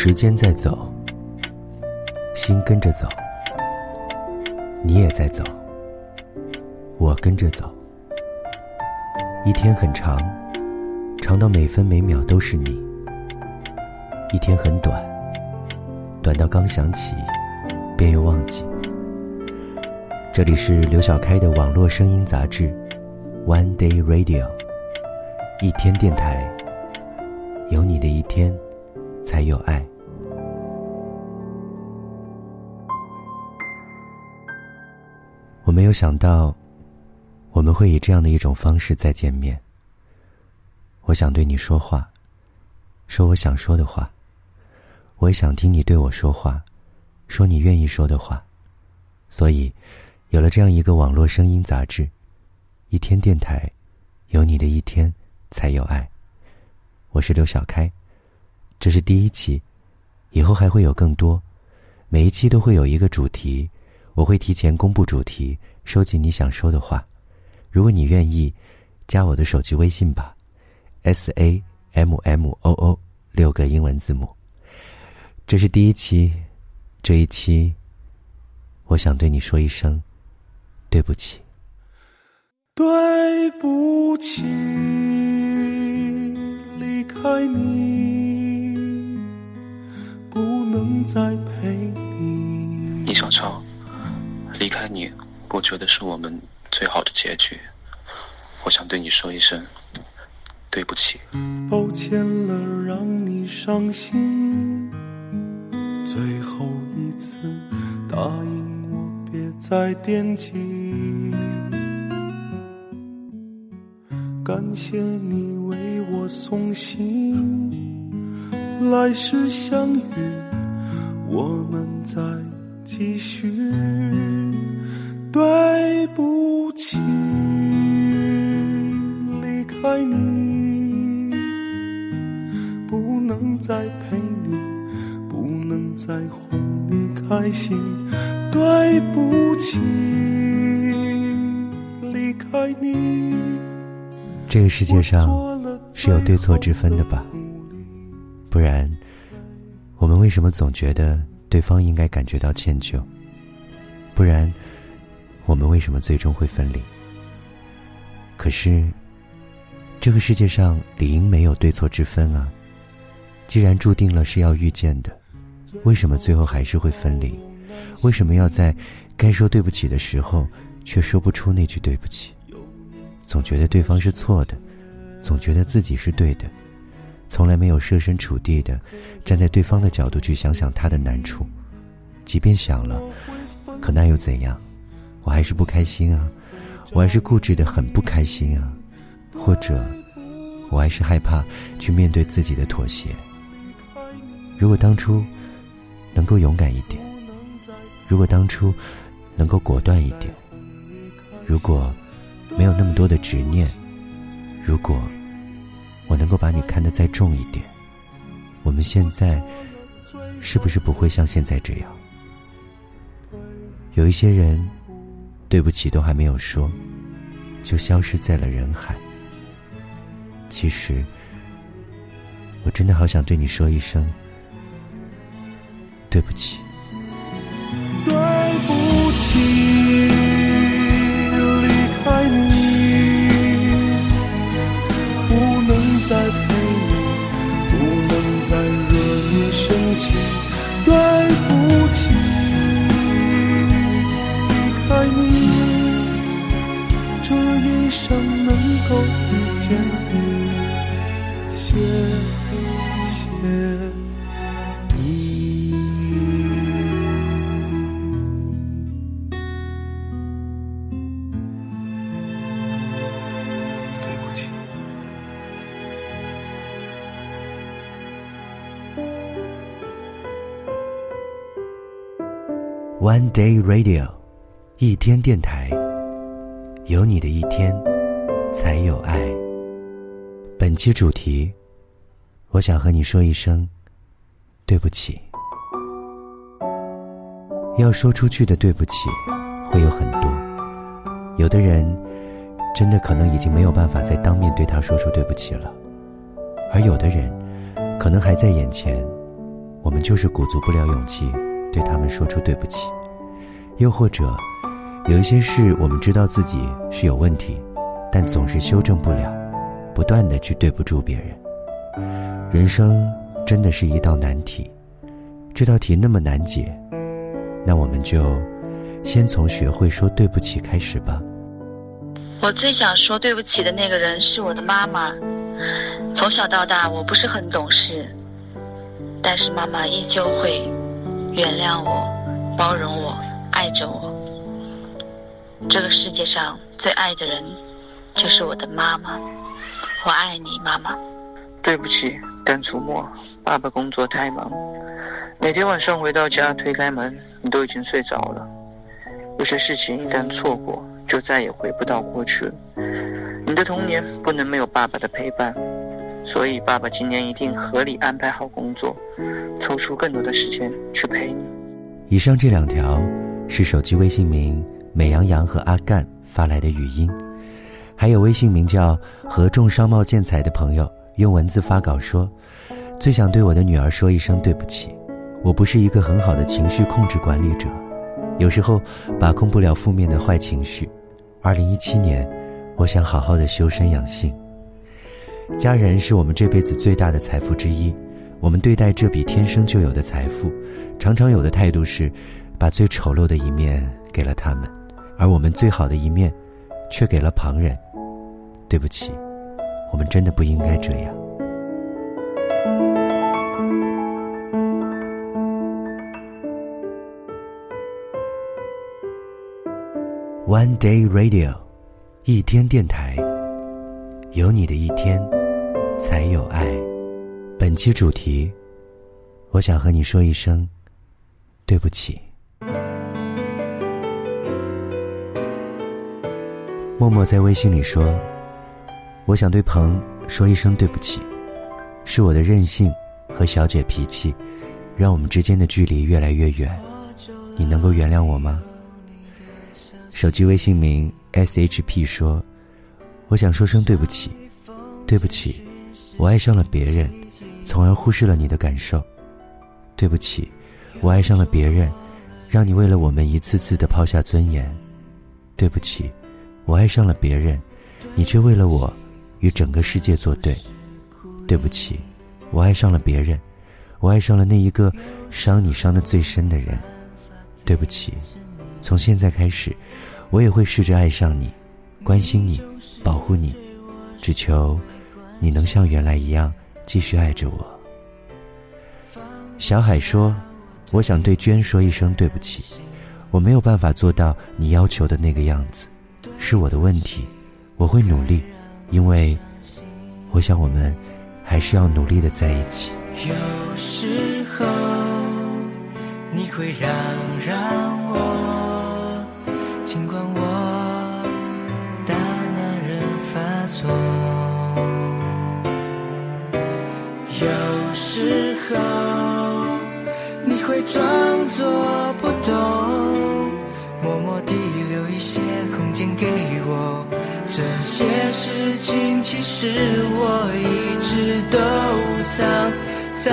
时间在走，心跟着走，你也在走，我跟着走。一天很长，长到每分每秒都是你；一天很短，短到刚想起，便又忘记。这里是刘小开的网络声音杂志《One Day Radio》，一天电台，有你的一天。才有爱。我没有想到，我们会以这样的一种方式再见面。我想对你说话，说我想说的话。我也想听你对我说话，说你愿意说的话。所以，有了这样一个网络声音杂志，一天电台，有你的一天才有爱。我是刘小开。这是第一期，以后还会有更多，每一期都会有一个主题，我会提前公布主题，收集你想说的话。如果你愿意，加我的手机微信吧，S A M M O O 六个英文字母。这是第一期，这一期，我想对你说一声对不起，对不起，离开你。能再陪你。你小超，离开你，我觉得是我们最好的结局。我想对你说一声对不起。抱歉了，让你伤心。最后一次，答应我别再惦记。感谢你为我送行，来世相遇。我们再继续，对不起，离开你，不能再陪你，不能再哄你开心，对不起，离开你。这个世界上是有对错之分的吧？不然。我们为什么总觉得对方应该感觉到歉疚？不然，我们为什么最终会分离？可是，这个世界上理应没有对错之分啊！既然注定了是要遇见的，为什么最后还是会分离？为什么要在该说对不起的时候，却说不出那句对不起？总觉得对方是错的，总觉得自己是对的。从来没有设身处地的站在对方的角度去想想他的难处，即便想了，可那又怎样？我还是不开心啊，我还是固执的很不开心啊，或者，我还是害怕去面对自己的妥协。如果当初能够勇敢一点，如果当初能够果断一点，如果没有那么多的执念，如果。我能够把你看得再重一点，我们现在是不是不会像现在这样？有一些人，对不起都还没有说，就消失在了人海。其实，我真的好想对你说一声对不起。对不起。对。One Day Radio，一天电台，有你的一天，才有爱。本期主题，我想和你说一声对不起。要说出去的对不起，会有很多。有的人，真的可能已经没有办法再当面对他说出对不起了；而有的人，可能还在眼前。我们就是鼓足不了勇气对他们说出对不起。又或者，有一些事我们知道自己是有问题，但总是修正不了，不断的去对不住别人。人生真的是一道难题，这道题那么难解，那我们就先从学会说对不起开始吧。我最想说对不起的那个人是我的妈妈。从小到大，我不是很懂事，但是妈妈依旧会原谅我、包容我。爱着我，这个世界上最爱的人就是我的妈妈。我爱你，妈妈。对不起，甘楚墨，爸爸工作太忙，每天晚上回到家推开门，你都已经睡着了。有些事情一旦错过，就再也回不到过去了。你的童年不能没有爸爸的陪伴，所以爸爸今年一定合理安排好工作，抽出更多的时间去陪你。以上这两条。是手机微信名美羊羊和阿干发来的语音，还有微信名叫合众商贸建材的朋友用文字发稿说：“最想对我的女儿说一声对不起，我不是一个很好的情绪控制管理者，有时候把控不了负面的坏情绪。二零一七年，我想好好的修身养性。家人是我们这辈子最大的财富之一，我们对待这笔天生就有的财富，常常有的态度是。”把最丑陋的一面给了他们，而我们最好的一面，却给了旁人。对不起，我们真的不应该这样。One Day Radio，一天电台，有你的一天，才有爱。本期主题，我想和你说一声对不起。默默在微信里说：“我想对鹏说一声对不起，是我的任性和小姐脾气，让我们之间的距离越来越远。你能够原谅我吗？”手机微信名 shp 说：“我想说声对不起，对不起，我爱上了别人，从而忽视了你的感受。对不起，我爱上了别人，让你为了我们一次次的抛下尊严。对不起。”我爱上了别人，你却为了我，与整个世界作对。对不起，我爱上了别人，我爱上了那一个伤你伤的最深的人。对不起，从现在开始，我也会试着爱上你，关心你，保护你，只求你能像原来一样继续爱着我。小海说：“我想对娟说一声对不起，我没有办法做到你要求的那个样子。”是我的问题，我会努力，因为我想我们还是要努力的在一起。有时候你会让让我，尽管我大男人发作。有时候你会装作不懂，给我。这些事情，其实我一直都藏在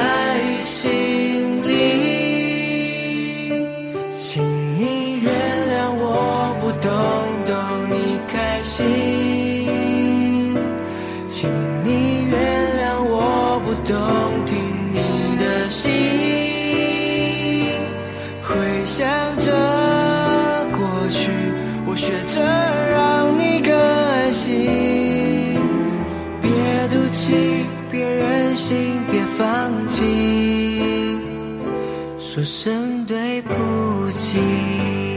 不起。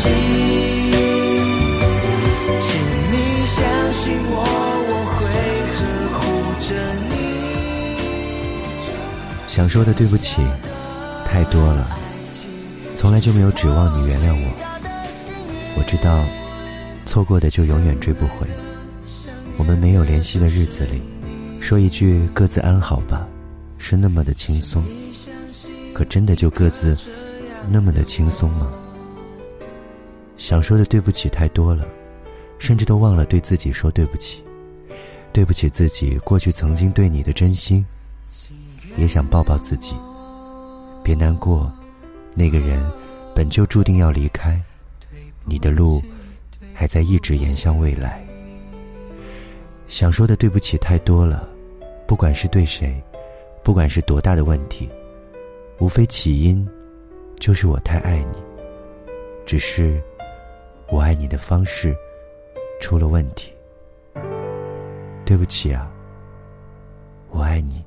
请你相信我，我会。想说的对不起太多了，从来就没有指望你原谅我。我知道，错过的就永远追不回。我们没有联系的日子里，说一句各自安好吧，是那么的轻松。可真的就各自那么的轻松吗？想说的对不起太多了，甚至都忘了对自己说对不起。对不起自己过去曾经对你的真心，也想抱抱自己。别难过，那个人本就注定要离开，你的路还在一直延向未来。想说的对不起太多了，不管是对谁，不管是多大的问题，无非起因就是我太爱你，只是我爱你的方式出了问题。对不起啊我爱你。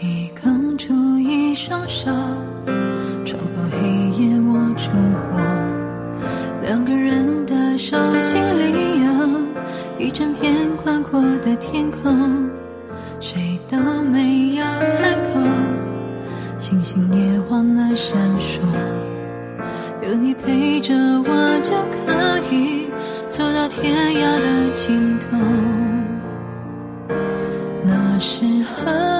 你刚出一双手穿过黑夜我出过两个人的手心天空，谁都没有开口，星星也忘了闪烁。有你陪着我，就可以走到天涯的尽头。那时候，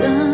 好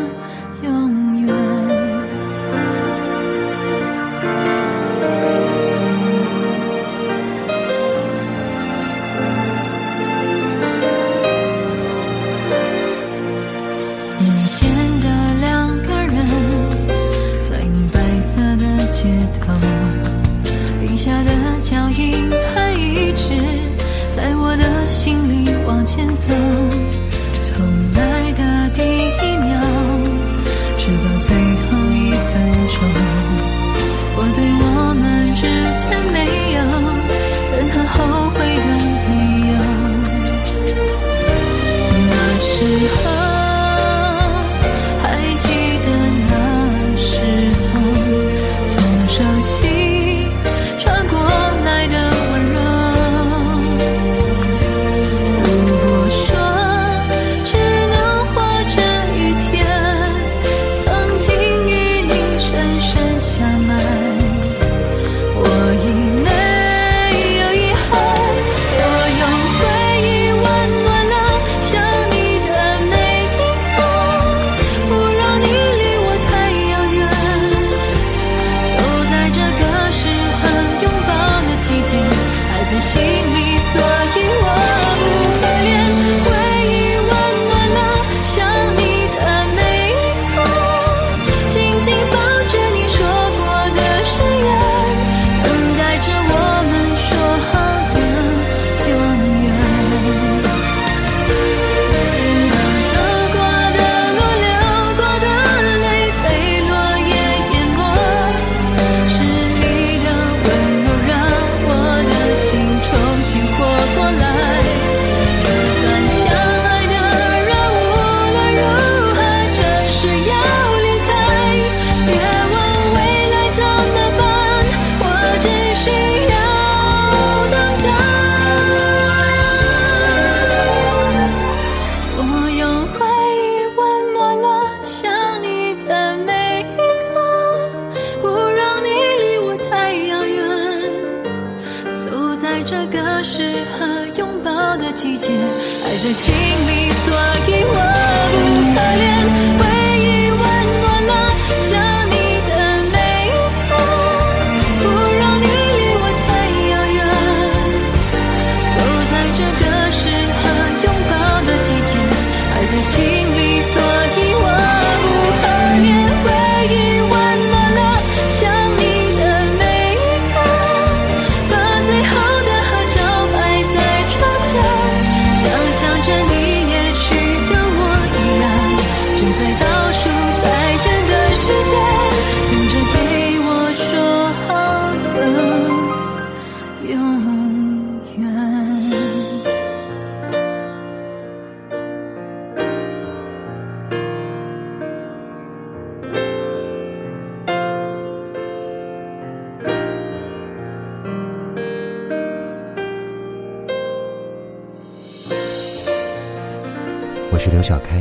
我是刘小开，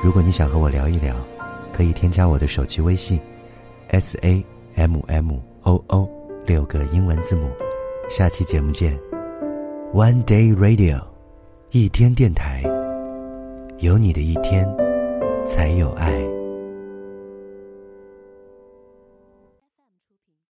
如果你想和我聊一聊，可以添加我的手机微信，s a m m o o 六个英文字母。下期节目见，One Day Radio，一天电台，有你的一天，才有爱。